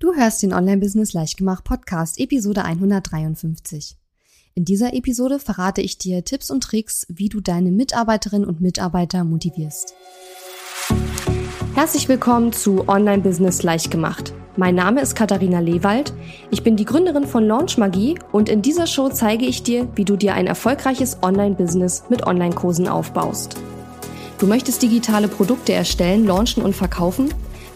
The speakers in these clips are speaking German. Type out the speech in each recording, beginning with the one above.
Du hörst den Online-Business Leichtgemacht Podcast, Episode 153. In dieser Episode verrate ich dir Tipps und Tricks, wie du deine Mitarbeiterinnen und Mitarbeiter motivierst. Herzlich willkommen zu Online-Business Leichtgemacht. Mein Name ist Katharina Lewald. Ich bin die Gründerin von Launch Magie und in dieser Show zeige ich dir, wie du dir ein erfolgreiches Online-Business mit Online-Kursen aufbaust. Du möchtest digitale Produkte erstellen, launchen und verkaufen?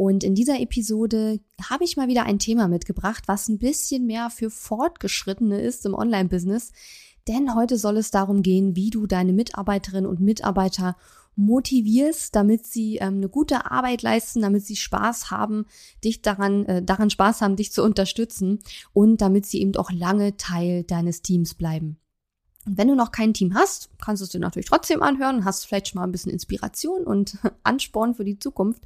und in dieser Episode habe ich mal wieder ein Thema mitgebracht, was ein bisschen mehr für Fortgeschrittene ist im Online-Business. Denn heute soll es darum gehen, wie du deine Mitarbeiterinnen und Mitarbeiter motivierst, damit sie ähm, eine gute Arbeit leisten, damit sie Spaß haben, dich daran, äh, daran Spaß haben, dich zu unterstützen und damit sie eben auch lange Teil deines Teams bleiben. Und wenn du noch kein Team hast, kannst du es dir natürlich trotzdem anhören, hast vielleicht schon mal ein bisschen Inspiration und Ansporn für die Zukunft.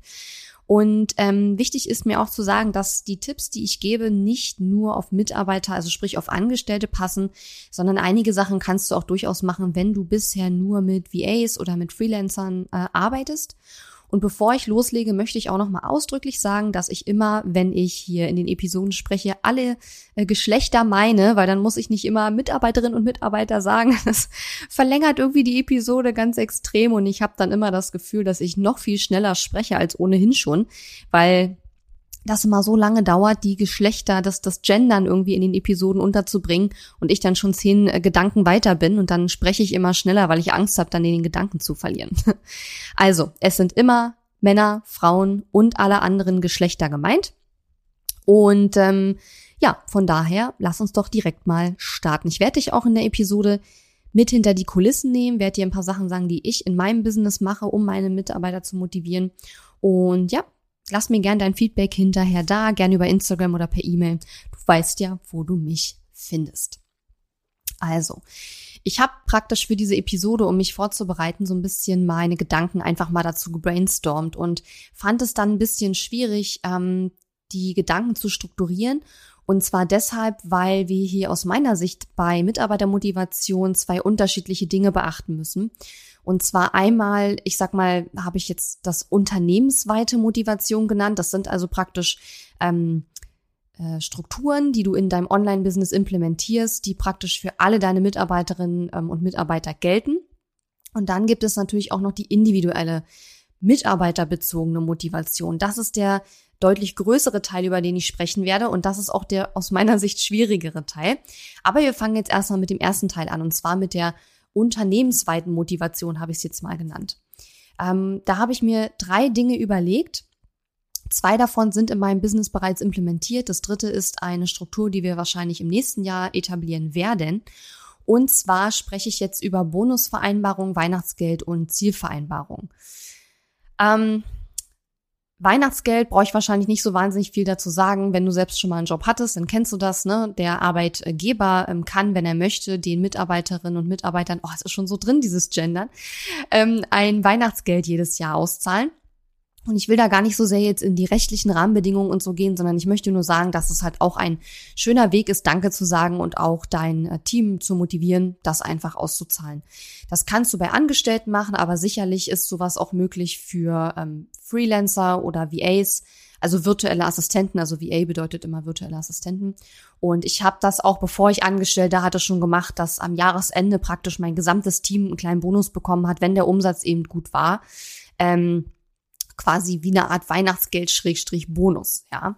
Und ähm, wichtig ist mir auch zu sagen, dass die Tipps, die ich gebe, nicht nur auf Mitarbeiter, also sprich auf Angestellte passen, sondern einige Sachen kannst du auch durchaus machen, wenn du bisher nur mit VAs oder mit Freelancern äh, arbeitest. Und bevor ich loslege, möchte ich auch noch mal ausdrücklich sagen, dass ich immer, wenn ich hier in den Episoden spreche, alle äh, Geschlechter meine, weil dann muss ich nicht immer Mitarbeiterinnen und Mitarbeiter sagen. Das verlängert irgendwie die Episode ganz extrem und ich habe dann immer das Gefühl, dass ich noch viel schneller spreche als ohnehin schon, weil das immer so lange dauert, die Geschlechter, das, das Gendern irgendwie in den Episoden unterzubringen und ich dann schon zehn äh, Gedanken weiter bin und dann spreche ich immer schneller, weil ich Angst habe, dann den Gedanken zu verlieren. Also, es sind immer Männer, Frauen und alle anderen Geschlechter gemeint. Und ähm, ja, von daher, lass uns doch direkt mal starten. Ich werde dich auch in der Episode mit hinter die Kulissen nehmen, werde dir ein paar Sachen sagen, die ich in meinem Business mache, um meine Mitarbeiter zu motivieren. Und ja, Lass mir gern dein Feedback hinterher da, gern über Instagram oder per E-Mail. Du weißt ja, wo du mich findest. Also, ich habe praktisch für diese Episode, um mich vorzubereiten, so ein bisschen meine Gedanken einfach mal dazu gebrainstormt und fand es dann ein bisschen schwierig, ähm, die Gedanken zu strukturieren. Und zwar deshalb, weil wir hier aus meiner Sicht bei Mitarbeitermotivation zwei unterschiedliche Dinge beachten müssen. Und zwar einmal, ich sag mal, habe ich jetzt das unternehmensweite Motivation genannt. Das sind also praktisch ähm, äh, Strukturen, die du in deinem Online-Business implementierst, die praktisch für alle deine Mitarbeiterinnen ähm, und Mitarbeiter gelten. Und dann gibt es natürlich auch noch die individuelle mitarbeiterbezogene Motivation. Das ist der deutlich größere Teil, über den ich sprechen werde. Und das ist auch der aus meiner Sicht schwierigere Teil. Aber wir fangen jetzt erstmal mit dem ersten Teil an, und zwar mit der unternehmensweiten Motivation habe ich es jetzt mal genannt. Ähm, da habe ich mir drei Dinge überlegt. Zwei davon sind in meinem Business bereits implementiert. Das dritte ist eine Struktur, die wir wahrscheinlich im nächsten Jahr etablieren werden. Und zwar spreche ich jetzt über Bonusvereinbarung, Weihnachtsgeld und Zielvereinbarung. Ähm, Weihnachtsgeld brauche ich wahrscheinlich nicht so wahnsinnig viel dazu sagen. Wenn du selbst schon mal einen Job hattest, dann kennst du das. Ne? Der Arbeitgeber ähm, kann, wenn er möchte, den Mitarbeiterinnen und Mitarbeitern, oh, es ist schon so drin, dieses Gendern, ähm, ein Weihnachtsgeld jedes Jahr auszahlen. Und ich will da gar nicht so sehr jetzt in die rechtlichen Rahmenbedingungen und so gehen, sondern ich möchte nur sagen, dass es halt auch ein schöner Weg ist, Danke zu sagen und auch dein äh, Team zu motivieren, das einfach auszuzahlen. Das kannst du bei Angestellten machen, aber sicherlich ist sowas auch möglich für ähm, Freelancer oder VAs, also virtuelle Assistenten. Also VA bedeutet immer virtuelle Assistenten. Und ich habe das auch, bevor ich angestellt da hatte, schon gemacht, dass am Jahresende praktisch mein gesamtes Team einen kleinen Bonus bekommen hat, wenn der Umsatz eben gut war. Ähm, quasi wie eine Art Weihnachtsgeld-Bonus, ja.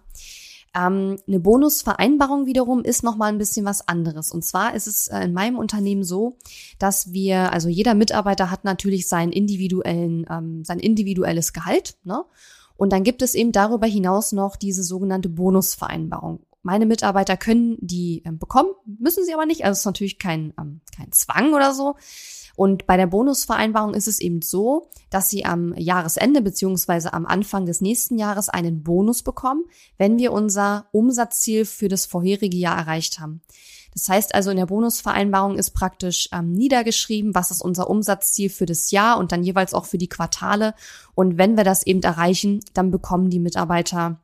Ähm, eine Bonusvereinbarung wiederum ist nochmal ein bisschen was anderes. Und zwar ist es äh, in meinem Unternehmen so, dass wir, also jeder Mitarbeiter hat natürlich seinen individuellen, ähm, sein individuelles Gehalt, ne? Und dann gibt es eben darüber hinaus noch diese sogenannte Bonusvereinbarung. Meine Mitarbeiter können die ähm, bekommen, müssen sie aber nicht. Also es ist natürlich kein, ähm, kein Zwang oder so. Und bei der Bonusvereinbarung ist es eben so, dass sie am Jahresende beziehungsweise am Anfang des nächsten Jahres einen Bonus bekommen, wenn wir unser Umsatzziel für das vorherige Jahr erreicht haben. Das heißt also, in der Bonusvereinbarung ist praktisch ähm, niedergeschrieben, was ist unser Umsatzziel für das Jahr und dann jeweils auch für die Quartale. Und wenn wir das eben erreichen, dann bekommen die Mitarbeiter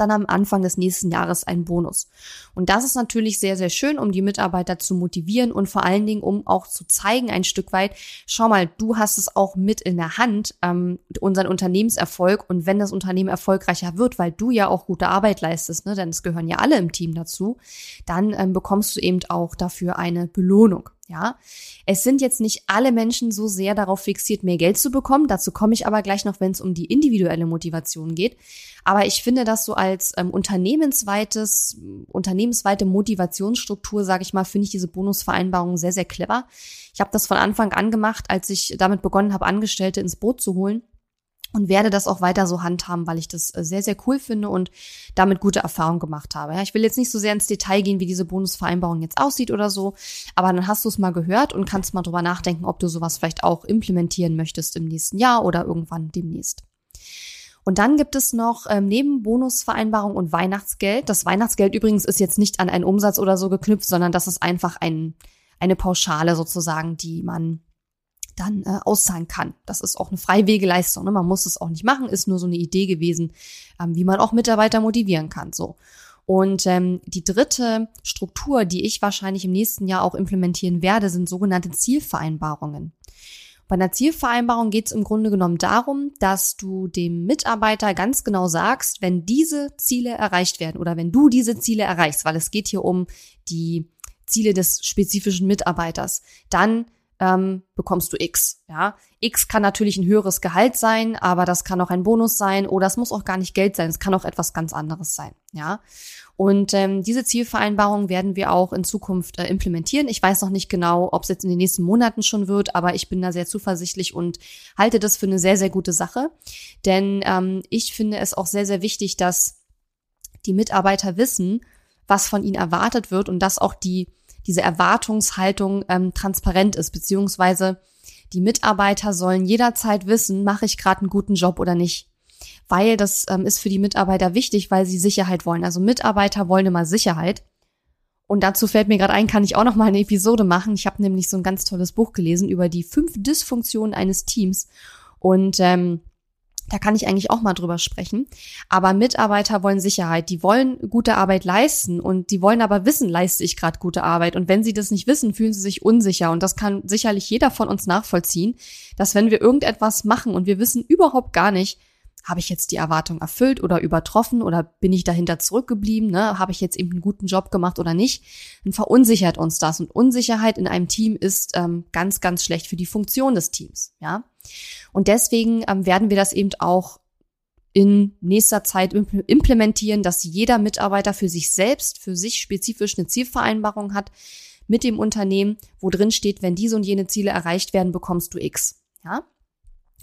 dann am Anfang des nächsten Jahres einen Bonus. Und das ist natürlich sehr, sehr schön, um die Mitarbeiter zu motivieren und vor allen Dingen, um auch zu zeigen ein Stück weit, schau mal, du hast es auch mit in der Hand, ähm, unseren Unternehmenserfolg. Und wenn das Unternehmen erfolgreicher wird, weil du ja auch gute Arbeit leistest, ne, denn es gehören ja alle im Team dazu, dann ähm, bekommst du eben auch dafür eine Belohnung. Ja, es sind jetzt nicht alle Menschen so sehr darauf fixiert, mehr Geld zu bekommen. Dazu komme ich aber gleich noch, wenn es um die individuelle Motivation geht. Aber ich finde das so als ähm, unternehmensweites, unternehmensweite Motivationsstruktur, sage ich mal, finde ich diese Bonusvereinbarung sehr, sehr clever. Ich habe das von Anfang an gemacht, als ich damit begonnen habe, Angestellte ins Boot zu holen und werde das auch weiter so handhaben, weil ich das äh, sehr, sehr cool finde und damit gute Erfahrungen gemacht habe. Ja, ich will jetzt nicht so sehr ins Detail gehen, wie diese Bonusvereinbarung jetzt aussieht oder so, aber dann hast du es mal gehört und kannst mal drüber nachdenken, ob du sowas vielleicht auch implementieren möchtest im nächsten Jahr oder irgendwann demnächst. Und dann gibt es noch ähm, neben Bonusvereinbarung und Weihnachtsgeld. Das Weihnachtsgeld übrigens ist jetzt nicht an einen Umsatz oder so geknüpft, sondern das ist einfach ein, eine Pauschale sozusagen, die man dann äh, auszahlen kann. Das ist auch eine freiwillige Leistung. Ne? Man muss es auch nicht machen, ist nur so eine Idee gewesen, ähm, wie man auch Mitarbeiter motivieren kann. So. Und ähm, die dritte Struktur, die ich wahrscheinlich im nächsten Jahr auch implementieren werde, sind sogenannte Zielvereinbarungen. Bei einer Zielvereinbarung geht es im Grunde genommen darum, dass du dem Mitarbeiter ganz genau sagst, wenn diese Ziele erreicht werden oder wenn du diese Ziele erreichst, weil es geht hier um die Ziele des spezifischen Mitarbeiters, dann ähm, bekommst du X. Ja, X kann natürlich ein höheres Gehalt sein, aber das kann auch ein Bonus sein oder es muss auch gar nicht Geld sein. Es kann auch etwas ganz anderes sein. Ja, und ähm, diese Zielvereinbarung werden wir auch in Zukunft äh, implementieren. Ich weiß noch nicht genau, ob es jetzt in den nächsten Monaten schon wird, aber ich bin da sehr zuversichtlich und halte das für eine sehr, sehr gute Sache. Denn ähm, ich finde es auch sehr, sehr wichtig, dass die Mitarbeiter wissen, was von ihnen erwartet wird und dass auch die diese Erwartungshaltung ähm, transparent ist, beziehungsweise die Mitarbeiter sollen jederzeit wissen, mache ich gerade einen guten Job oder nicht. Weil das ähm, ist für die Mitarbeiter wichtig, weil sie Sicherheit wollen. Also Mitarbeiter wollen immer Sicherheit. Und dazu fällt mir gerade ein, kann ich auch noch mal eine Episode machen. Ich habe nämlich so ein ganz tolles Buch gelesen über die fünf Dysfunktionen eines Teams. Und ähm, da kann ich eigentlich auch mal drüber sprechen. Aber Mitarbeiter wollen Sicherheit. Die wollen gute Arbeit leisten und die wollen aber wissen, leiste ich gerade gute Arbeit. Und wenn sie das nicht wissen, fühlen sie sich unsicher. Und das kann sicherlich jeder von uns nachvollziehen, dass wenn wir irgendetwas machen und wir wissen überhaupt gar nicht, habe ich jetzt die Erwartung erfüllt oder übertroffen oder bin ich dahinter zurückgeblieben? Ne? Habe ich jetzt eben einen guten Job gemacht oder nicht? Dann verunsichert uns das. Und Unsicherheit in einem Team ist ähm, ganz, ganz schlecht für die Funktion des Teams. Ja. Und deswegen ähm, werden wir das eben auch in nächster Zeit implementieren, dass jeder Mitarbeiter für sich selbst, für sich spezifisch eine Zielvereinbarung hat mit dem Unternehmen, wo drin steht, wenn diese und jene Ziele erreicht werden, bekommst du X. Ja?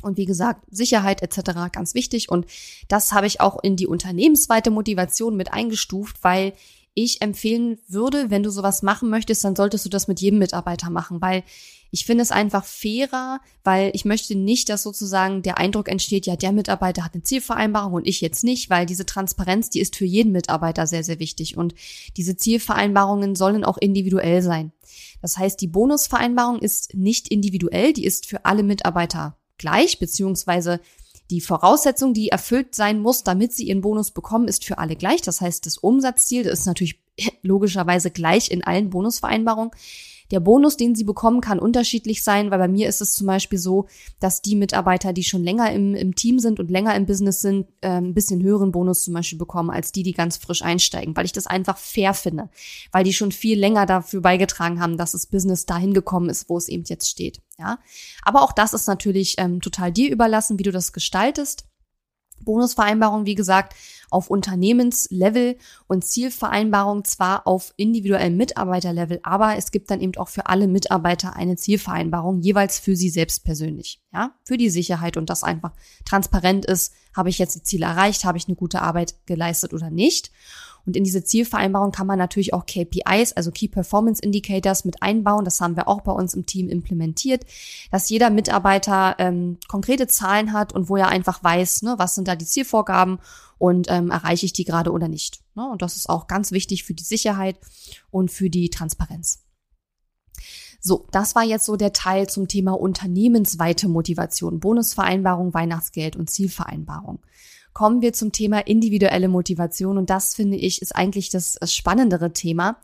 Und wie gesagt, Sicherheit etc. ganz wichtig. Und das habe ich auch in die unternehmensweite Motivation mit eingestuft, weil ich empfehlen würde, wenn du sowas machen möchtest, dann solltest du das mit jedem Mitarbeiter machen, weil ich finde es einfach fairer, weil ich möchte nicht, dass sozusagen der Eindruck entsteht, ja, der Mitarbeiter hat eine Zielvereinbarung und ich jetzt nicht, weil diese Transparenz, die ist für jeden Mitarbeiter sehr, sehr wichtig und diese Zielvereinbarungen sollen auch individuell sein. Das heißt, die Bonusvereinbarung ist nicht individuell, die ist für alle Mitarbeiter gleich, beziehungsweise die Voraussetzung, die erfüllt sein muss, damit sie ihren Bonus bekommen, ist für alle gleich. Das heißt, das Umsatzziel das ist natürlich logischerweise gleich in allen Bonusvereinbarungen. Der Bonus, den sie bekommen, kann unterschiedlich sein, weil bei mir ist es zum Beispiel so, dass die Mitarbeiter, die schon länger im, im Team sind und länger im Business sind, äh, ein bisschen höheren Bonus zum Beispiel bekommen, als die, die ganz frisch einsteigen, weil ich das einfach fair finde, weil die schon viel länger dafür beigetragen haben, dass das Business dahin gekommen ist, wo es eben jetzt steht. Ja, aber auch das ist natürlich ähm, total dir überlassen, wie du das gestaltest. Bonusvereinbarung, wie gesagt, auf Unternehmenslevel und Zielvereinbarung zwar auf individuellem Mitarbeiterlevel, aber es gibt dann eben auch für alle Mitarbeiter eine Zielvereinbarung, jeweils für sie selbst persönlich, ja, für die Sicherheit und das einfach transparent ist, habe ich jetzt die Ziele erreicht, habe ich eine gute Arbeit geleistet oder nicht. Und in diese Zielvereinbarung kann man natürlich auch KPIs, also Key Performance Indicators mit einbauen. Das haben wir auch bei uns im Team implementiert, dass jeder Mitarbeiter ähm, konkrete Zahlen hat und wo er einfach weiß, ne, was sind da die Zielvorgaben und ähm, erreiche ich die gerade oder nicht. Ne? Und das ist auch ganz wichtig für die Sicherheit und für die Transparenz. So, das war jetzt so der Teil zum Thema unternehmensweite Motivation, Bonusvereinbarung, Weihnachtsgeld und Zielvereinbarung. Kommen wir zum Thema individuelle Motivation und das finde ich ist eigentlich das spannendere Thema.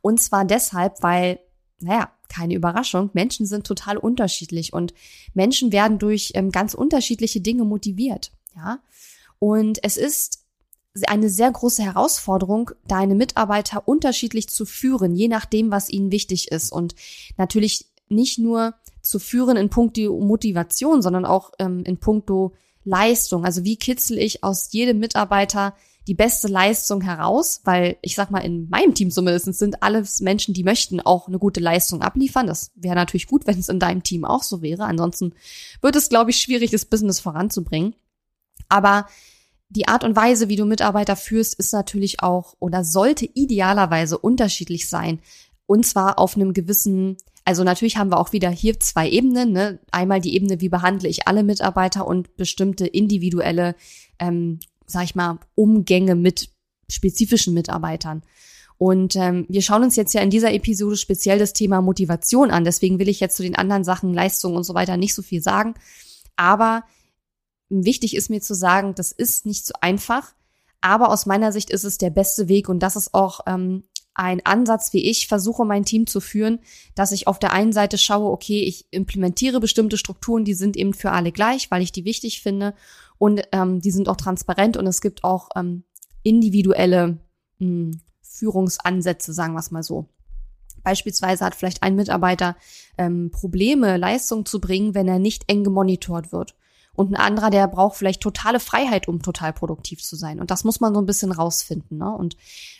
Und zwar deshalb, weil, naja, keine Überraschung, Menschen sind total unterschiedlich und Menschen werden durch ähm, ganz unterschiedliche Dinge motiviert. Ja, und es ist eine sehr große Herausforderung, deine Mitarbeiter unterschiedlich zu führen, je nachdem, was ihnen wichtig ist. Und natürlich nicht nur zu führen in puncto Motivation, sondern auch ähm, in puncto Leistung. Also wie kitzel ich aus jedem Mitarbeiter die beste Leistung heraus, weil ich sag mal, in meinem Team zumindest sind alles Menschen, die möchten auch eine gute Leistung abliefern. Das wäre natürlich gut, wenn es in deinem Team auch so wäre. Ansonsten wird es, glaube ich, schwierig, das Business voranzubringen. Aber die Art und Weise, wie du Mitarbeiter führst, ist natürlich auch oder sollte idealerweise unterschiedlich sein. Und zwar auf einem gewissen, also natürlich haben wir auch wieder hier zwei Ebenen. Ne? Einmal die Ebene, wie behandle ich alle Mitarbeiter und bestimmte individuelle, ähm, sag ich mal, Umgänge mit spezifischen Mitarbeitern. Und ähm, wir schauen uns jetzt ja in dieser Episode speziell das Thema Motivation an. Deswegen will ich jetzt zu den anderen Sachen, Leistungen und so weiter nicht so viel sagen. Aber wichtig ist mir zu sagen, das ist nicht so einfach, aber aus meiner Sicht ist es der beste Weg und das ist auch ähm, ein Ansatz, wie ich versuche, mein Team zu führen, dass ich auf der einen Seite schaue, okay, ich implementiere bestimmte Strukturen, die sind eben für alle gleich, weil ich die wichtig finde und ähm, die sind auch transparent und es gibt auch ähm, individuelle mh, hm, Führungsansätze, sagen wir es mal so. Beispielsweise hat vielleicht ein Mitarbeiter ähm, Probleme, Leistung zu bringen, wenn er nicht eng gemonitort wird. Und ein anderer, der braucht vielleicht totale Freiheit, um total produktiv zu sein. Und das muss man so ein bisschen rausfinden. Ne? Und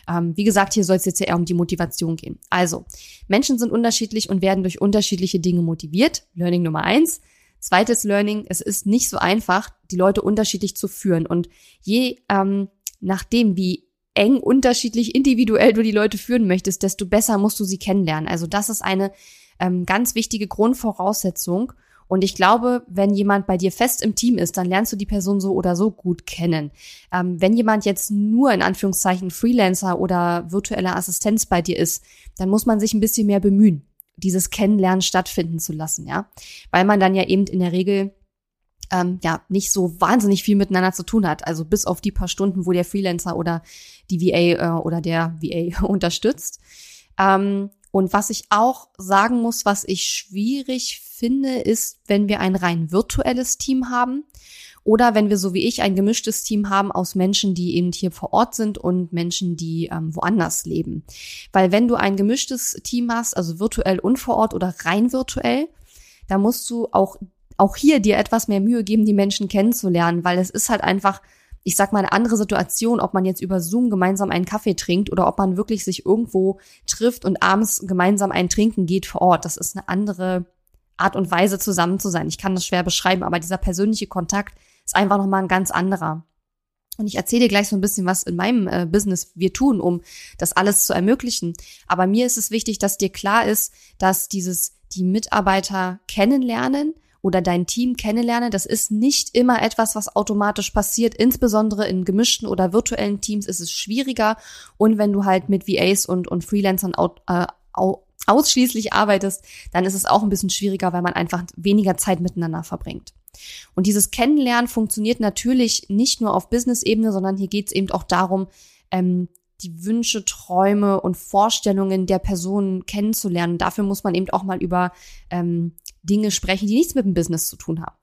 ähm, wie gesagt, hier soll es jetzt ja eher um die Motivation gehen. Also, Menschen sind unterschiedlich und werden durch unterschiedliche Dinge motiviert. Learning Nummer eins. Zweites Learning, es ist nicht so einfach, die Leute unterschiedlich zu führen. Und je ähm, nachdem, wie eng unterschiedlich individuell du die Leute führen möchtest, desto besser musst du sie kennenlernen. Also das ist eine ähm, ganz wichtige Grundvoraussetzung. Und ich glaube, wenn jemand bei dir fest im Team ist, dann lernst du die Person so oder so gut kennen. Ähm, wenn jemand jetzt nur in Anführungszeichen Freelancer oder virtuelle Assistenz bei dir ist, dann muss man sich ein bisschen mehr bemühen, dieses Kennenlernen stattfinden zu lassen, ja. Weil man dann ja eben in der Regel ähm, ja nicht so wahnsinnig viel miteinander zu tun hat. Also bis auf die paar Stunden, wo der Freelancer oder die VA äh, oder der VA unterstützt. Ähm, und was ich auch sagen muss, was ich schwierig finde, ist, wenn wir ein rein virtuelles Team haben oder wenn wir so wie ich ein gemischtes Team haben aus Menschen, die eben hier vor Ort sind und Menschen, die ähm, woanders leben. Weil wenn du ein gemischtes Team hast, also virtuell und vor Ort oder rein virtuell, da musst du auch auch hier dir etwas mehr Mühe geben, die Menschen kennenzulernen, weil es ist halt einfach ich sag mal, eine andere Situation, ob man jetzt über Zoom gemeinsam einen Kaffee trinkt oder ob man wirklich sich irgendwo trifft und abends gemeinsam ein Trinken geht vor Ort. Das ist eine andere Art und Weise, zusammen zu sein. Ich kann das schwer beschreiben, aber dieser persönliche Kontakt ist einfach nochmal ein ganz anderer. Und ich erzähle dir gleich so ein bisschen, was in meinem äh, Business wir tun, um das alles zu ermöglichen. Aber mir ist es wichtig, dass dir klar ist, dass dieses die Mitarbeiter kennenlernen oder dein Team kennenlerne, das ist nicht immer etwas, was automatisch passiert. Insbesondere in gemischten oder virtuellen Teams ist es schwieriger. Und wenn du halt mit VAs und, und Freelancern out, äh, ausschließlich arbeitest, dann ist es auch ein bisschen schwieriger, weil man einfach weniger Zeit miteinander verbringt. Und dieses Kennenlernen funktioniert natürlich nicht nur auf Business-Ebene, sondern hier geht es eben auch darum, ähm, die Wünsche, Träume und Vorstellungen der Personen kennenzulernen. Dafür muss man eben auch mal über ähm, Dinge sprechen, die nichts mit dem Business zu tun haben.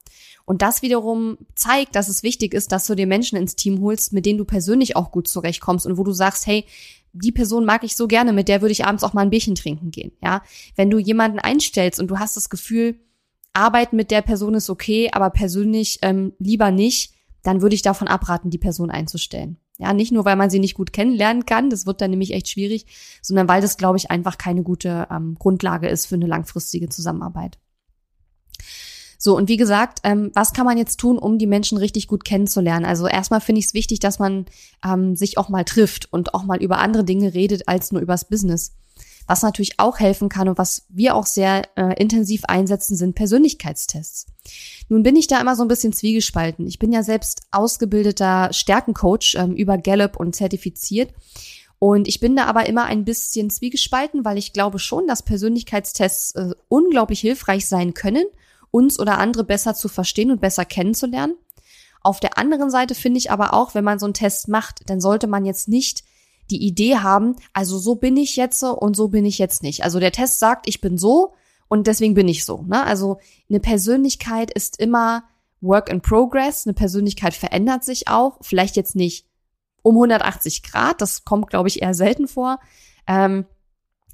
Und das wiederum zeigt, dass es wichtig ist, dass du dir Menschen ins Team holst, mit denen du persönlich auch gut zurechtkommst und wo du sagst, hey, die Person mag ich so gerne, mit der würde ich abends auch mal ein Bierchen trinken gehen. Ja, wenn du jemanden einstellst und du hast das Gefühl, arbeiten mit der Person ist okay, aber persönlich ähm, lieber nicht, dann würde ich davon abraten, die Person einzustellen. Ja, nicht nur, weil man sie nicht gut kennenlernen kann, das wird dann nämlich echt schwierig, sondern weil das, glaube ich, einfach keine gute ähm, Grundlage ist für eine langfristige Zusammenarbeit. So, und wie gesagt, ähm, was kann man jetzt tun, um die Menschen richtig gut kennenzulernen? Also erstmal finde ich es wichtig, dass man ähm, sich auch mal trifft und auch mal über andere Dinge redet als nur übers Business. Was natürlich auch helfen kann und was wir auch sehr äh, intensiv einsetzen, sind Persönlichkeitstests. Nun bin ich da immer so ein bisschen zwiegespalten. Ich bin ja selbst ausgebildeter Stärkencoach ähm, über Gallup und zertifiziert. Und ich bin da aber immer ein bisschen zwiegespalten, weil ich glaube schon, dass Persönlichkeitstests äh, unglaublich hilfreich sein können, uns oder andere besser zu verstehen und besser kennenzulernen. Auf der anderen Seite finde ich aber auch, wenn man so einen Test macht, dann sollte man jetzt nicht die Idee haben, also so bin ich jetzt und so bin ich jetzt nicht. Also der Test sagt, ich bin so und deswegen bin ich so. Ne? Also eine Persönlichkeit ist immer Work in Progress. Eine Persönlichkeit verändert sich auch. Vielleicht jetzt nicht um 180 Grad. Das kommt, glaube ich, eher selten vor. Ähm,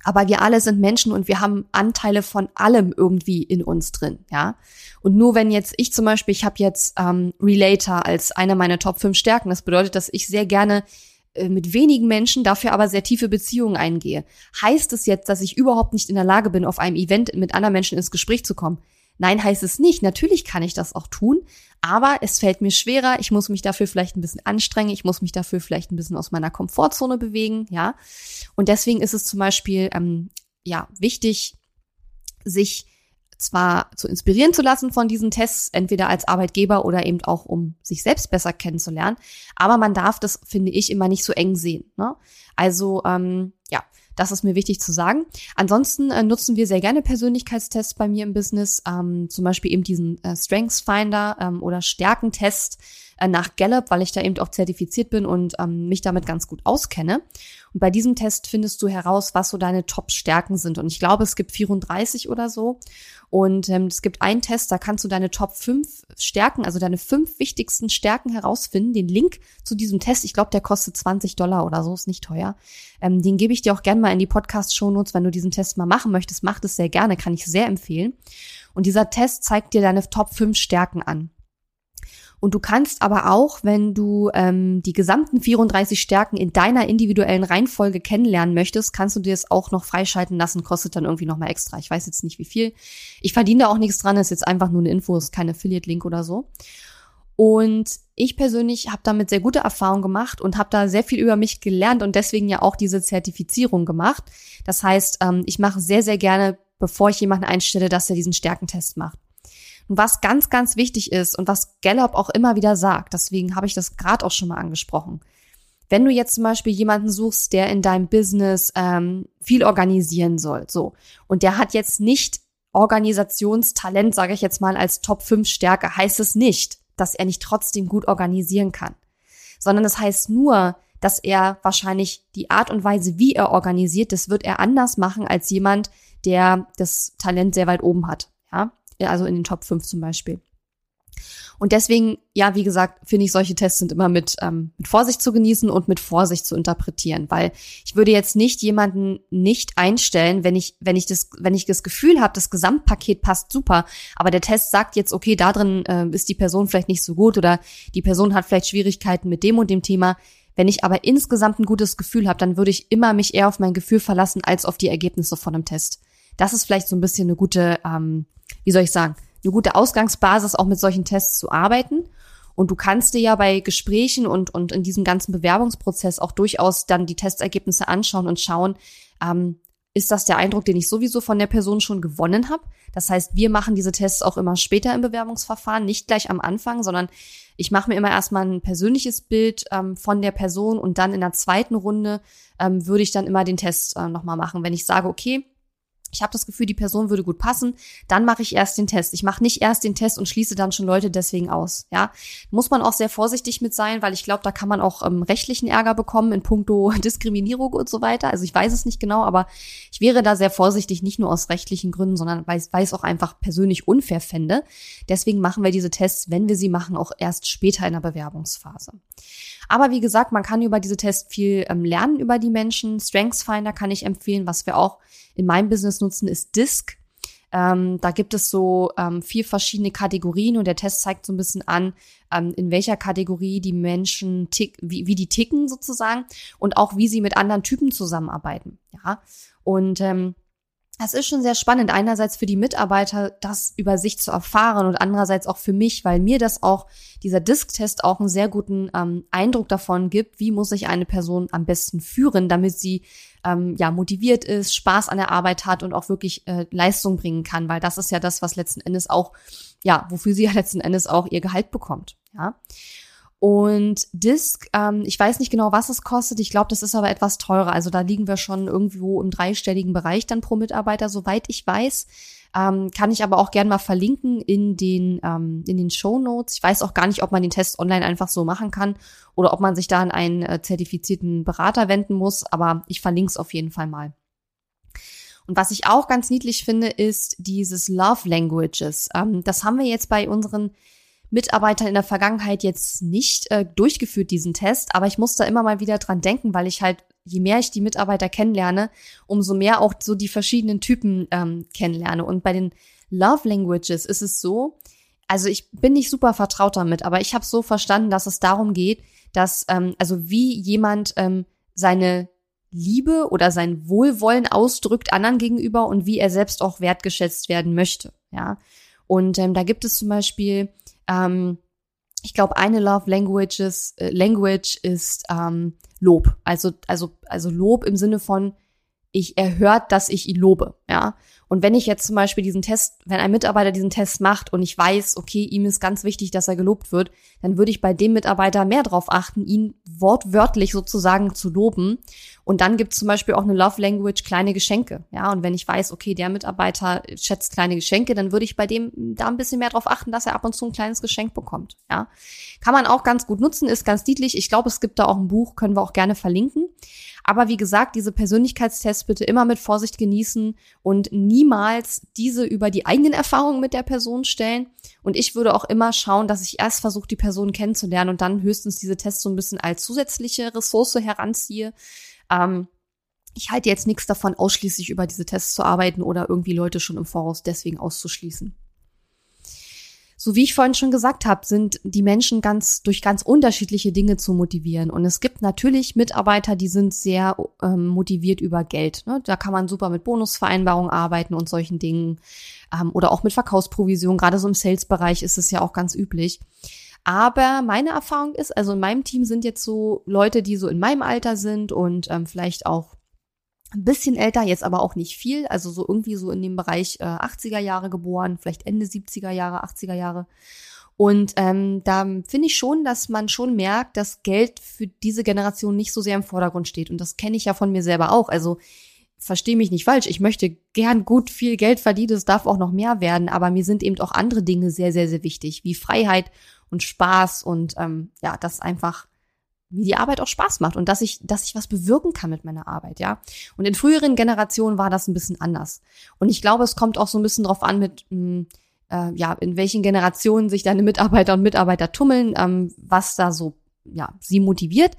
aber wir alle sind Menschen und wir haben Anteile von allem irgendwie in uns drin, ja. Und nur wenn jetzt ich zum Beispiel, ich habe jetzt ähm, Relator als eine meiner Top 5 Stärken. Das bedeutet, dass ich sehr gerne äh, mit wenigen Menschen, dafür aber sehr tiefe Beziehungen eingehe. Heißt es jetzt, dass ich überhaupt nicht in der Lage bin, auf einem Event mit anderen Menschen ins Gespräch zu kommen? Nein, heißt es nicht. Natürlich kann ich das auch tun, aber es fällt mir schwerer. Ich muss mich dafür vielleicht ein bisschen anstrengen. Ich muss mich dafür vielleicht ein bisschen aus meiner Komfortzone bewegen, ja. Und deswegen ist es zum Beispiel, ähm, ja, wichtig, sich zwar zu inspirieren zu lassen von diesen Tests, entweder als Arbeitgeber oder eben auch, um sich selbst besser kennenzulernen. Aber man darf das, finde ich, immer nicht so eng sehen. Ne? Also ähm, ja, das ist mir wichtig zu sagen. Ansonsten äh, nutzen wir sehr gerne Persönlichkeitstests bei mir im Business, ähm, zum Beispiel eben diesen äh, Strengths Finder ähm, oder Stärkentest nach Gallup, weil ich da eben auch zertifiziert bin und ähm, mich damit ganz gut auskenne. Und bei diesem Test findest du heraus, was so deine Top-Stärken sind. Und ich glaube, es gibt 34 oder so. Und ähm, es gibt einen Test, da kannst du deine Top 5 Stärken, also deine fünf wichtigsten Stärken herausfinden. Den Link zu diesem Test, ich glaube, der kostet 20 Dollar oder so, ist nicht teuer. Ähm, den gebe ich dir auch gerne mal in die Podcast-Shownotes, wenn du diesen Test mal machen möchtest. Mach das sehr gerne, kann ich sehr empfehlen. Und dieser Test zeigt dir deine Top 5 Stärken an. Und du kannst aber auch, wenn du ähm, die gesamten 34 Stärken in deiner individuellen Reihenfolge kennenlernen möchtest, kannst du dir das auch noch freischalten lassen, kostet dann irgendwie nochmal extra. Ich weiß jetzt nicht wie viel. Ich verdiene da auch nichts dran, ist jetzt einfach nur eine Info, ist kein Affiliate-Link oder so. Und ich persönlich habe damit sehr gute Erfahrungen gemacht und habe da sehr viel über mich gelernt und deswegen ja auch diese Zertifizierung gemacht. Das heißt, ähm, ich mache sehr, sehr gerne, bevor ich jemanden einstelle, dass er diesen Stärkentest macht. Und was ganz, ganz wichtig ist und was Gallup auch immer wieder sagt, deswegen habe ich das gerade auch schon mal angesprochen. Wenn du jetzt zum Beispiel jemanden suchst, der in deinem Business ähm, viel organisieren soll, so, und der hat jetzt nicht Organisationstalent, sage ich jetzt mal, als Top 5 Stärke, heißt es nicht, dass er nicht trotzdem gut organisieren kann. Sondern es das heißt nur, dass er wahrscheinlich die Art und Weise, wie er organisiert, das wird er anders machen als jemand, der das Talent sehr weit oben hat. Ja, also in den Top 5 zum Beispiel. Und deswegen, ja, wie gesagt, finde ich, solche Tests sind immer mit, ähm, mit Vorsicht zu genießen und mit Vorsicht zu interpretieren, weil ich würde jetzt nicht jemanden nicht einstellen, wenn ich, wenn ich das, wenn ich das Gefühl habe, das Gesamtpaket passt super, aber der Test sagt jetzt, okay, da drin äh, ist die Person vielleicht nicht so gut oder die Person hat vielleicht Schwierigkeiten mit dem und dem Thema. Wenn ich aber insgesamt ein gutes Gefühl habe, dann würde ich immer mich eher auf mein Gefühl verlassen als auf die Ergebnisse von einem Test. Das ist vielleicht so ein bisschen eine gute ähm, wie soll ich sagen, eine gute Ausgangsbasis, auch mit solchen Tests zu arbeiten. Und du kannst dir ja bei Gesprächen und, und in diesem ganzen Bewerbungsprozess auch durchaus dann die Testergebnisse anschauen und schauen, ähm, ist das der Eindruck, den ich sowieso von der Person schon gewonnen habe? Das heißt, wir machen diese Tests auch immer später im Bewerbungsverfahren, nicht gleich am Anfang, sondern ich mache mir immer erstmal ein persönliches Bild ähm, von der Person und dann in der zweiten Runde ähm, würde ich dann immer den Test äh, nochmal machen. Wenn ich sage, okay, ich habe das Gefühl, die Person würde gut passen, dann mache ich erst den Test. Ich mache nicht erst den Test und schließe dann schon Leute deswegen aus. Ja, muss man auch sehr vorsichtig mit sein, weil ich glaube, da kann man auch ähm, rechtlichen Ärger bekommen in puncto Diskriminierung und so weiter. Also ich weiß es nicht genau, aber ich wäre da sehr vorsichtig, nicht nur aus rechtlichen Gründen, sondern weil, ich es auch einfach persönlich unfair fände. Deswegen machen wir diese Tests, wenn wir sie machen, auch erst später in der Bewerbungsphase. Aber wie gesagt, man kann über diese Tests viel ähm, lernen über die Menschen. Strengths Finder kann ich empfehlen, was wir auch in meinem Business nutzen, ist Disk. Ähm, da gibt es so ähm, vier verschiedene Kategorien und der Test zeigt so ein bisschen an, ähm, in welcher Kategorie die Menschen tick, wie, wie die ticken sozusagen und auch wie sie mit anderen Typen zusammenarbeiten. Ja, und ähm, es ist schon sehr spannend, einerseits für die Mitarbeiter, das über sich zu erfahren und andererseits auch für mich, weil mir das auch, dieser Disk-Test auch einen sehr guten ähm, Eindruck davon gibt, wie muss sich eine Person am besten führen, damit sie ähm, ja motiviert ist, Spaß an der Arbeit hat und auch wirklich äh, Leistung bringen kann, weil das ist ja das, was letzten Endes auch, ja, wofür sie ja letzten Endes auch ihr Gehalt bekommt, ja. Und Disk, ähm, ich weiß nicht genau, was es kostet. Ich glaube, das ist aber etwas teurer. Also da liegen wir schon irgendwo im dreistelligen Bereich dann pro Mitarbeiter, soweit ich weiß. Ähm, kann ich aber auch gern mal verlinken in den, ähm, in den Show Notes. Ich weiß auch gar nicht, ob man den Test online einfach so machen kann oder ob man sich da an einen äh, zertifizierten Berater wenden muss, aber ich verlinke es auf jeden Fall mal. Und was ich auch ganz niedlich finde, ist dieses Love Languages. Ähm, das haben wir jetzt bei unseren Mitarbeitern in der Vergangenheit jetzt nicht äh, durchgeführt, diesen Test, aber ich muss da immer mal wieder dran denken, weil ich halt, je mehr ich die Mitarbeiter kennenlerne, umso mehr auch so die verschiedenen Typen ähm, kennenlerne. Und bei den Love Languages ist es so, also ich bin nicht super vertraut damit, aber ich habe so verstanden, dass es darum geht, dass, ähm, also wie jemand ähm, seine Liebe oder sein Wohlwollen ausdrückt anderen gegenüber und wie er selbst auch wertgeschätzt werden möchte. Ja. Und ähm, da gibt es zum Beispiel ähm, ich glaube, eine Love Languages, äh, Language ist ähm, Lob. Also, also, also Lob im Sinne von, ich erhört, dass ich ihn lobe, ja. Und wenn ich jetzt zum Beispiel diesen Test, wenn ein Mitarbeiter diesen Test macht und ich weiß, okay, ihm ist ganz wichtig, dass er gelobt wird, dann würde ich bei dem Mitarbeiter mehr darauf achten, ihn wortwörtlich sozusagen zu loben. Und dann gibt es zum Beispiel auch eine Love Language kleine Geschenke, ja. Und wenn ich weiß, okay, der Mitarbeiter schätzt kleine Geschenke, dann würde ich bei dem da ein bisschen mehr darauf achten, dass er ab und zu ein kleines Geschenk bekommt, ja. Kann man auch ganz gut nutzen, ist ganz niedlich. Ich glaube, es gibt da auch ein Buch, können wir auch gerne verlinken. Aber wie gesagt, diese Persönlichkeitstests bitte immer mit Vorsicht genießen und niemals diese über die eigenen Erfahrungen mit der Person stellen. Und ich würde auch immer schauen, dass ich erst versuche, die Person kennenzulernen und dann höchstens diese Tests so ein bisschen als zusätzliche Ressource heranziehe. Ähm, ich halte jetzt nichts davon, ausschließlich über diese Tests zu arbeiten oder irgendwie Leute schon im Voraus deswegen auszuschließen. So wie ich vorhin schon gesagt habe, sind die Menschen ganz durch ganz unterschiedliche Dinge zu motivieren. Und es gibt natürlich Mitarbeiter, die sind sehr ähm, motiviert über Geld. Ne? Da kann man super mit Bonusvereinbarungen arbeiten und solchen Dingen. Ähm, oder auch mit Verkaufsprovision. Gerade so im Sales-Bereich ist es ja auch ganz üblich. Aber meine Erfahrung ist, also in meinem Team sind jetzt so Leute, die so in meinem Alter sind und ähm, vielleicht auch ein bisschen älter, jetzt aber auch nicht viel, also so irgendwie so in dem Bereich äh, 80er Jahre geboren, vielleicht Ende 70er Jahre, 80er Jahre. Und ähm, da finde ich schon, dass man schon merkt, dass Geld für diese Generation nicht so sehr im Vordergrund steht. Und das kenne ich ja von mir selber auch. Also verstehe mich nicht falsch, ich möchte gern gut viel Geld verdienen, es darf auch noch mehr werden, aber mir sind eben auch andere Dinge sehr, sehr, sehr wichtig, wie Freiheit und Spaß und ähm, ja, das einfach wie die Arbeit auch Spaß macht und dass ich, dass ich was bewirken kann mit meiner Arbeit, ja. Und in früheren Generationen war das ein bisschen anders. Und ich glaube, es kommt auch so ein bisschen drauf an, mit, mh, hm, äh, ja, in welchen Generationen sich deine Mitarbeiter und Mitarbeiter tummeln, ähm, was da so, ja, sie motiviert.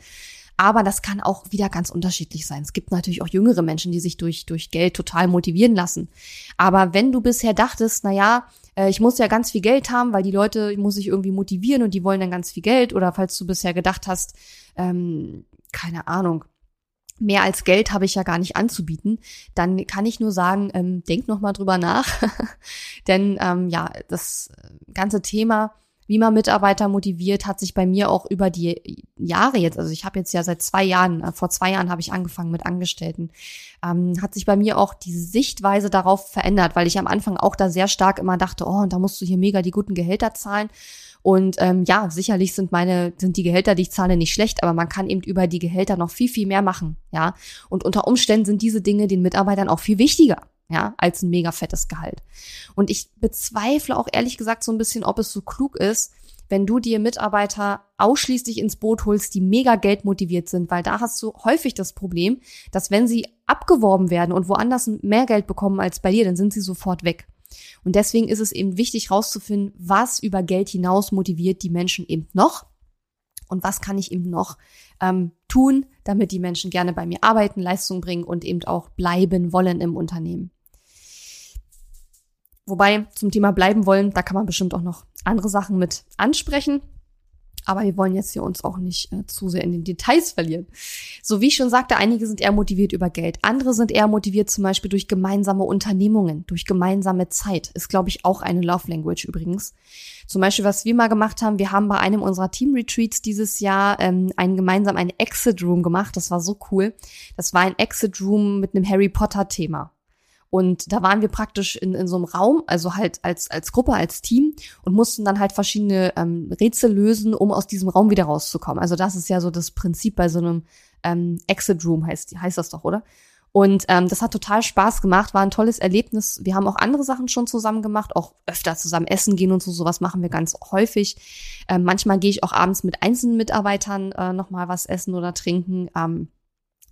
Aber das kann auch wieder ganz unterschiedlich sein. Es gibt natürlich auch jüngere Menschen, die sich durch, durch Geld total motivieren lassen. Aber wenn du bisher dachtest, na ja, äh, ich muss ja ganz viel Geld haben, weil die Leute muss ich irgendwie motivieren und die wollen dann ganz viel Geld. Oder falls du bisher gedacht hast, ähm, keine Ahnung, mehr als Geld habe ich ja gar nicht anzubieten, dann kann ich nur sagen, ähm, denk noch mal drüber nach, denn ähm, ja, das ganze Thema wie man Mitarbeiter motiviert, hat sich bei mir auch über die Jahre jetzt, also ich habe jetzt ja seit zwei Jahren, äh, vor zwei Jahren habe ich angefangen mit Angestellten, ähm, hat sich bei mir auch die Sichtweise darauf verändert, weil ich am Anfang auch da sehr stark immer dachte, oh, und da musst du hier mega die guten Gehälter zahlen. Und ähm, ja, sicherlich sind meine, sind die Gehälter, die ich zahle, nicht schlecht, aber man kann eben über die Gehälter noch viel, viel mehr machen, ja. Und unter Umständen sind diese Dinge den Mitarbeitern auch viel wichtiger ja, als ein mega fettes Gehalt. Und ich bezweifle auch ehrlich gesagt so ein bisschen, ob es so klug ist, wenn du dir Mitarbeiter ausschließlich ins Boot holst, die mega Geld motiviert sind, weil da hast du häufig das Problem, dass wenn sie abgeworben werden und woanders mehr Geld bekommen als bei dir, dann sind sie sofort weg. Und deswegen ist es eben wichtig herauszufinden, was über Geld hinaus motiviert die Menschen eben noch und was kann ich eben noch ähm, tun, damit die Menschen gerne bei mir arbeiten, Leistung bringen und eben auch bleiben wollen im Unternehmen. Wobei zum Thema bleiben wollen, da kann man bestimmt auch noch andere Sachen mit ansprechen. Aber wir wollen jetzt hier uns auch nicht äh, zu sehr in den Details verlieren. So wie ich schon sagte, einige sind eher motiviert über Geld. Andere sind eher motiviert zum Beispiel durch gemeinsame Unternehmungen, durch gemeinsame Zeit. Ist, glaube ich, auch eine Love Language übrigens. Zum Beispiel, was wir mal gemacht haben, wir haben bei einem unserer Team-Retreats dieses Jahr ähm, einen gemeinsam einen Exit-Room gemacht. Das war so cool. Das war ein Exit-Room mit einem Harry Potter-Thema. Und da waren wir praktisch in, in so einem Raum, also halt als, als Gruppe, als Team und mussten dann halt verschiedene ähm, Rätsel lösen, um aus diesem Raum wieder rauszukommen. Also das ist ja so das Prinzip bei so einem ähm, Exit Room, heißt, heißt das doch, oder? Und ähm, das hat total Spaß gemacht, war ein tolles Erlebnis. Wir haben auch andere Sachen schon zusammen gemacht, auch öfter zusammen essen gehen und so, sowas machen wir ganz häufig. Ähm, manchmal gehe ich auch abends mit einzelnen Mitarbeitern äh, nochmal was essen oder trinken. Ähm,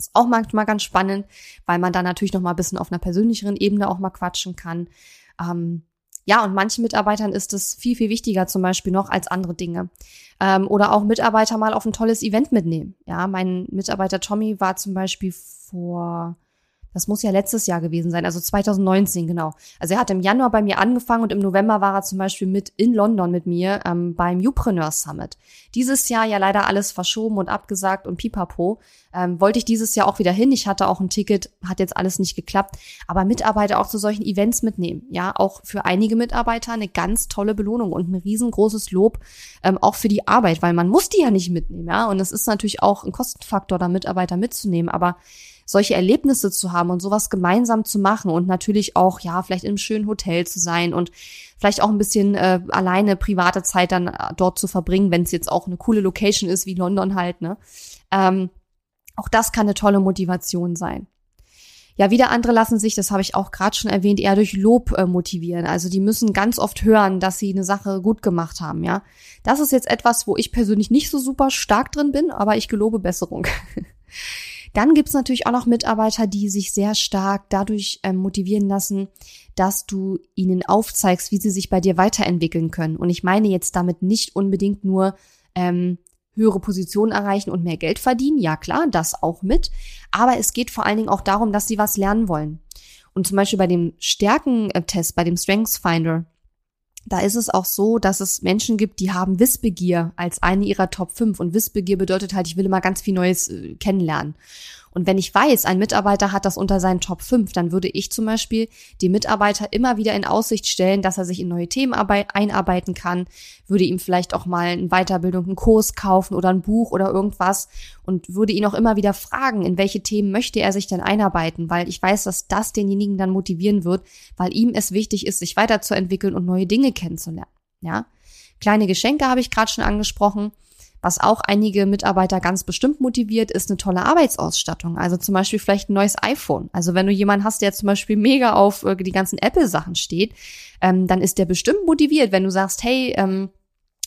ist auch manchmal ganz spannend, weil man da natürlich noch mal ein bisschen auf einer persönlicheren Ebene auch mal quatschen kann. Ähm, ja, und manchen Mitarbeitern ist es viel, viel wichtiger zum Beispiel noch als andere Dinge. Ähm, oder auch Mitarbeiter mal auf ein tolles Event mitnehmen. Ja, mein Mitarbeiter Tommy war zum Beispiel vor das muss ja letztes Jahr gewesen sein, also 2019, genau. Also er hat im Januar bei mir angefangen und im November war er zum Beispiel mit in London mit mir ähm, beim Upreneur Summit. Dieses Jahr ja leider alles verschoben und abgesagt und pipapo. Ähm, wollte ich dieses Jahr auch wieder hin. Ich hatte auch ein Ticket, hat jetzt alles nicht geklappt. Aber Mitarbeiter auch zu solchen Events mitnehmen. Ja, auch für einige Mitarbeiter eine ganz tolle Belohnung und ein riesengroßes Lob ähm, auch für die Arbeit, weil man muss die ja nicht mitnehmen. Ja, und es ist natürlich auch ein Kostenfaktor, da Mitarbeiter mitzunehmen. Aber solche Erlebnisse zu haben und sowas gemeinsam zu machen und natürlich auch, ja, vielleicht einem schönen Hotel zu sein und vielleicht auch ein bisschen äh, alleine private Zeit dann äh, dort zu verbringen, wenn es jetzt auch eine coole Location ist, wie London halt, ne? Ähm, auch das kann eine tolle Motivation sein. Ja, wieder andere lassen sich, das habe ich auch gerade schon erwähnt, eher durch Lob äh, motivieren. Also die müssen ganz oft hören, dass sie eine Sache gut gemacht haben, ja. Das ist jetzt etwas, wo ich persönlich nicht so super stark drin bin, aber ich gelobe Besserung. Dann gibt's natürlich auch noch Mitarbeiter, die sich sehr stark dadurch ähm, motivieren lassen, dass du ihnen aufzeigst, wie sie sich bei dir weiterentwickeln können. Und ich meine jetzt damit nicht unbedingt nur ähm, höhere Positionen erreichen und mehr Geld verdienen. Ja klar, das auch mit. Aber es geht vor allen Dingen auch darum, dass sie was lernen wollen. Und zum Beispiel bei dem Stärkentest, bei dem Strengths Finder, da ist es auch so, dass es Menschen gibt, die haben Wissbegier als eine ihrer Top 5. Und Wissbegier bedeutet halt, ich will immer ganz viel Neues äh, kennenlernen. Und wenn ich weiß, ein Mitarbeiter hat das unter seinen Top 5, dann würde ich zum Beispiel die Mitarbeiter immer wieder in Aussicht stellen, dass er sich in neue Themen einarbeiten kann, würde ihm vielleicht auch mal eine Weiterbildung, einen Kurs kaufen oder ein Buch oder irgendwas und würde ihn auch immer wieder fragen, in welche Themen möchte er sich denn einarbeiten, weil ich weiß, dass das denjenigen dann motivieren wird, weil ihm es wichtig ist, sich weiterzuentwickeln und neue Dinge kennenzulernen. Ja? Kleine Geschenke habe ich gerade schon angesprochen. Was auch einige Mitarbeiter ganz bestimmt motiviert, ist eine tolle Arbeitsausstattung. Also zum Beispiel vielleicht ein neues iPhone. Also wenn du jemanden hast, der zum Beispiel mega auf äh, die ganzen Apple-Sachen steht, ähm, dann ist der bestimmt motiviert, wenn du sagst, hey, ähm,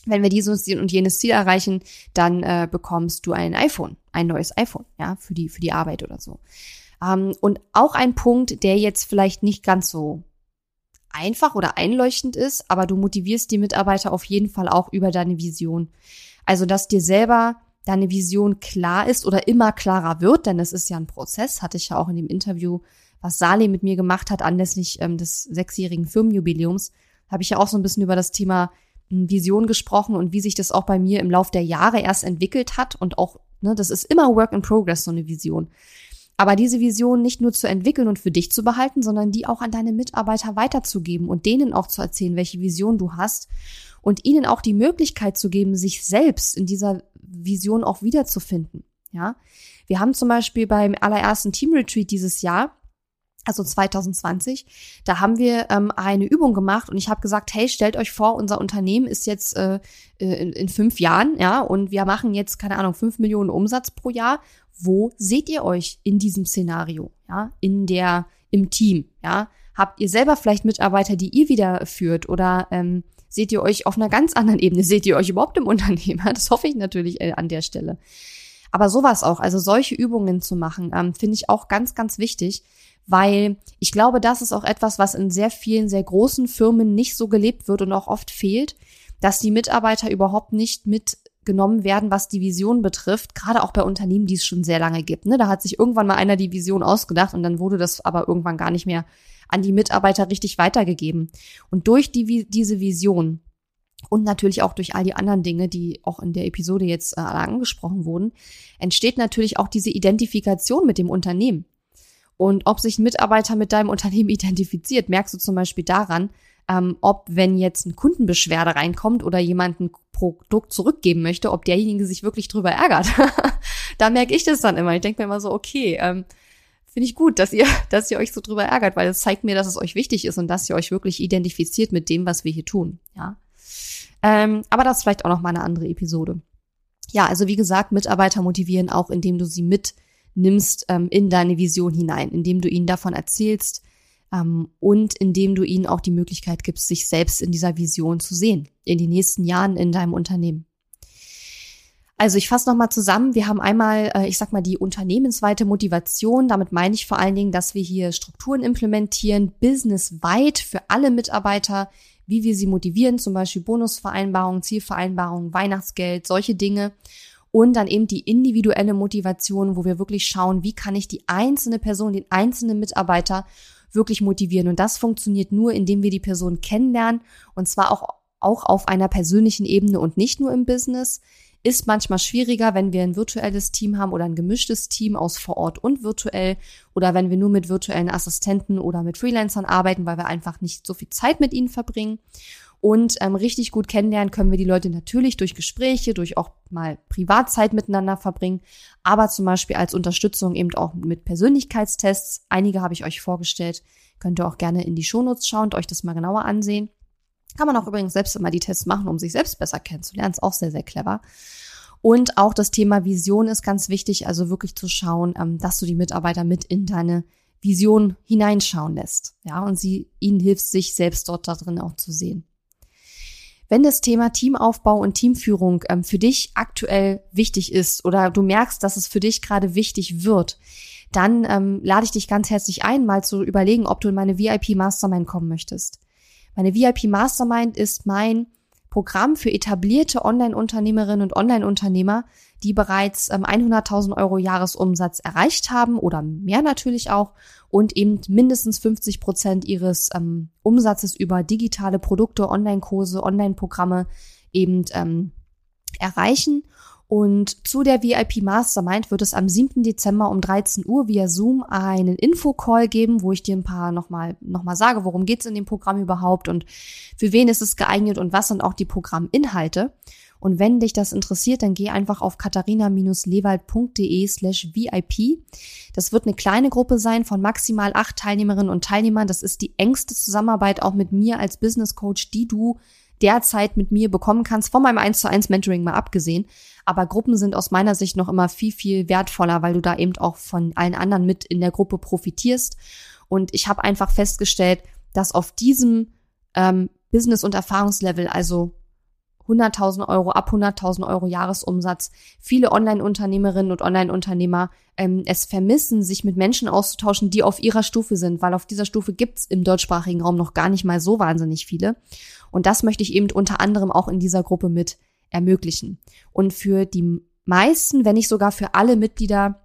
wenn wir dieses und jenes Ziel erreichen, dann äh, bekommst du ein iPhone, ein neues iPhone, ja, für die, für die Arbeit oder so. Ähm, und auch ein Punkt, der jetzt vielleicht nicht ganz so einfach oder einleuchtend ist, aber du motivierst die Mitarbeiter auf jeden Fall auch über deine Vision. Also, dass dir selber deine Vision klar ist oder immer klarer wird, denn es ist ja ein Prozess, hatte ich ja auch in dem Interview, was Saleh mit mir gemacht hat, anlässlich ähm, des sechsjährigen Firmenjubiläums, habe ich ja auch so ein bisschen über das Thema hm, Vision gesprochen und wie sich das auch bei mir im Lauf der Jahre erst entwickelt hat und auch, ne, das ist immer Work in Progress, so eine Vision. Aber diese Vision nicht nur zu entwickeln und für dich zu behalten, sondern die auch an deine Mitarbeiter weiterzugeben und denen auch zu erzählen, welche Vision du hast und ihnen auch die Möglichkeit zu geben, sich selbst in dieser Vision auch wiederzufinden. Ja, wir haben zum Beispiel beim allerersten Team Retreat dieses Jahr also 2020, da haben wir ähm, eine Übung gemacht und ich habe gesagt, hey, stellt euch vor, unser Unternehmen ist jetzt äh, in, in fünf Jahren, ja, und wir machen jetzt, keine Ahnung, fünf Millionen Umsatz pro Jahr. Wo seht ihr euch in diesem Szenario, ja, in der, im Team, ja? Habt ihr selber vielleicht Mitarbeiter, die ihr wieder führt oder ähm, Seht ihr euch auf einer ganz anderen Ebene? Seht ihr euch überhaupt im Unternehmen? Das hoffe ich natürlich äh, an der Stelle. Aber sowas auch, also solche Übungen zu machen, ähm, finde ich auch ganz, ganz wichtig, weil ich glaube, das ist auch etwas, was in sehr vielen, sehr großen Firmen nicht so gelebt wird und auch oft fehlt, dass die Mitarbeiter überhaupt nicht mitgenommen werden, was die Vision betrifft, gerade auch bei Unternehmen, die es schon sehr lange gibt. Ne? Da hat sich irgendwann mal einer die Vision ausgedacht und dann wurde das aber irgendwann gar nicht mehr an die Mitarbeiter richtig weitergegeben. Und durch die, diese Vision und natürlich auch durch all die anderen Dinge, die auch in der Episode jetzt äh, angesprochen wurden, entsteht natürlich auch diese Identifikation mit dem Unternehmen. Und ob sich ein Mitarbeiter mit deinem Unternehmen identifiziert, merkst du zum Beispiel daran, ähm, ob wenn jetzt ein Kundenbeschwerde reinkommt oder jemand ein Produkt zurückgeben möchte, ob derjenige sich wirklich drüber ärgert. da merke ich das dann immer. Ich denke mir immer so, okay, ähm, finde ich gut, dass ihr, dass ihr euch so drüber ärgert, weil es zeigt mir, dass es euch wichtig ist und dass ihr euch wirklich identifiziert mit dem, was wir hier tun. Ja. Ähm, aber das ist vielleicht auch noch mal eine andere Episode. Ja, also wie gesagt, Mitarbeiter motivieren auch, indem du sie mitnimmst ähm, in deine Vision hinein, indem du ihnen davon erzählst ähm, und indem du ihnen auch die Möglichkeit gibst, sich selbst in dieser Vision zu sehen, in den nächsten Jahren in deinem Unternehmen. Also ich fasse nochmal zusammen. Wir haben einmal, äh, ich sag mal, die unternehmensweite Motivation. Damit meine ich vor allen Dingen, dass wir hier Strukturen implementieren, businessweit für alle Mitarbeiter, wie wir sie motivieren, zum Beispiel Bonusvereinbarungen, Zielvereinbarungen, Weihnachtsgeld, solche Dinge. Und dann eben die individuelle Motivation, wo wir wirklich schauen, wie kann ich die einzelne Person, den einzelnen Mitarbeiter wirklich motivieren. Und das funktioniert nur, indem wir die Person kennenlernen und zwar auch, auch auf einer persönlichen Ebene und nicht nur im Business. Ist manchmal schwieriger, wenn wir ein virtuelles Team haben oder ein gemischtes Team aus vor Ort und virtuell oder wenn wir nur mit virtuellen Assistenten oder mit Freelancern arbeiten, weil wir einfach nicht so viel Zeit mit ihnen verbringen. Und ähm, richtig gut kennenlernen können wir die Leute natürlich durch Gespräche, durch auch mal Privatzeit miteinander verbringen, aber zum Beispiel als Unterstützung eben auch mit Persönlichkeitstests. Einige habe ich euch vorgestellt. Könnt ihr auch gerne in die Shownotes schauen und euch das mal genauer ansehen. Kann man auch übrigens selbst immer die Tests machen, um sich selbst besser kennenzulernen. Ist auch sehr, sehr clever. Und auch das Thema Vision ist ganz wichtig, also wirklich zu schauen, ähm, dass du die Mitarbeiter mit in deine Vision hineinschauen lässt. Ja, und sie ihnen hilft, sich selbst dort da drin auch zu sehen. Wenn das Thema Teamaufbau und Teamführung ähm, für dich aktuell wichtig ist oder du merkst, dass es für dich gerade wichtig wird, dann ähm, lade ich dich ganz herzlich ein, mal zu überlegen, ob du in meine VIP Mastermind kommen möchtest. Meine VIP Mastermind ist mein Programm für etablierte Online-Unternehmerinnen und Online-Unternehmer, die bereits 100.000 ähm, Euro Jahresumsatz erreicht haben oder mehr natürlich auch und eben mindestens 50 Prozent ihres ähm, Umsatzes über digitale Produkte, Online-Kurse, Online-Programme eben ähm, erreichen und zu der VIP Mastermind wird es am 7. Dezember um 13 Uhr via Zoom einen Infocall geben, wo ich dir ein paar nochmal noch mal sage, worum geht's in dem Programm überhaupt und für wen ist es geeignet und was sind auch die Programminhalte. Und wenn dich das interessiert, dann geh einfach auf katharina-lewald.de slash VIP. Das wird eine kleine Gruppe sein von maximal acht Teilnehmerinnen und Teilnehmern. Das ist die engste Zusammenarbeit auch mit mir als Business Coach, die du derzeit mit mir bekommen kannst, von meinem 1 zu 1 Mentoring mal abgesehen. Aber Gruppen sind aus meiner Sicht noch immer viel, viel wertvoller, weil du da eben auch von allen anderen mit in der Gruppe profitierst. Und ich habe einfach festgestellt, dass auf diesem ähm, Business- und Erfahrungslevel, also 100.000 Euro, ab 100.000 Euro Jahresumsatz. Viele Online-Unternehmerinnen und Online-Unternehmer ähm, es vermissen, sich mit Menschen auszutauschen, die auf ihrer Stufe sind, weil auf dieser Stufe gibt's im deutschsprachigen Raum noch gar nicht mal so wahnsinnig viele. Und das möchte ich eben unter anderem auch in dieser Gruppe mit ermöglichen. Und für die meisten, wenn nicht sogar für alle Mitglieder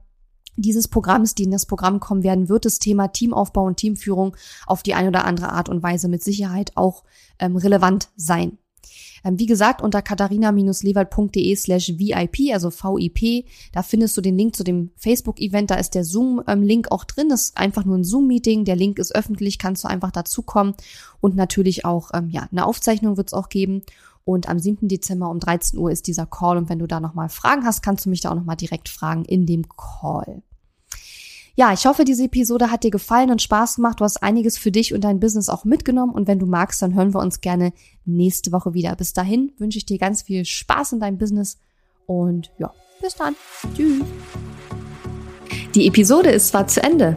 dieses Programms, die in das Programm kommen werden, wird das Thema Teamaufbau und Teamführung auf die eine oder andere Art und Weise mit Sicherheit auch ähm, relevant sein. Ähm, wie gesagt, unter katharina-lewald.de slash VIP, also VIP, da findest du den Link zu dem Facebook-Event, da ist der Zoom-Link auch drin, ist einfach nur ein Zoom-Meeting, der Link ist öffentlich, kannst du einfach dazukommen. Und natürlich auch, ähm, ja, eine Aufzeichnung wird es auch geben. Und am 7. Dezember um 13 Uhr ist dieser Call. Und wenn du da nochmal Fragen hast, kannst du mich da auch nochmal direkt fragen in dem Call. Ja, ich hoffe, diese Episode hat dir gefallen und Spaß gemacht. Du hast einiges für dich und dein Business auch mitgenommen. Und wenn du magst, dann hören wir uns gerne nächste Woche wieder. Bis dahin wünsche ich dir ganz viel Spaß in deinem Business und ja, bis dann. Tschüss. Die Episode ist zwar zu Ende,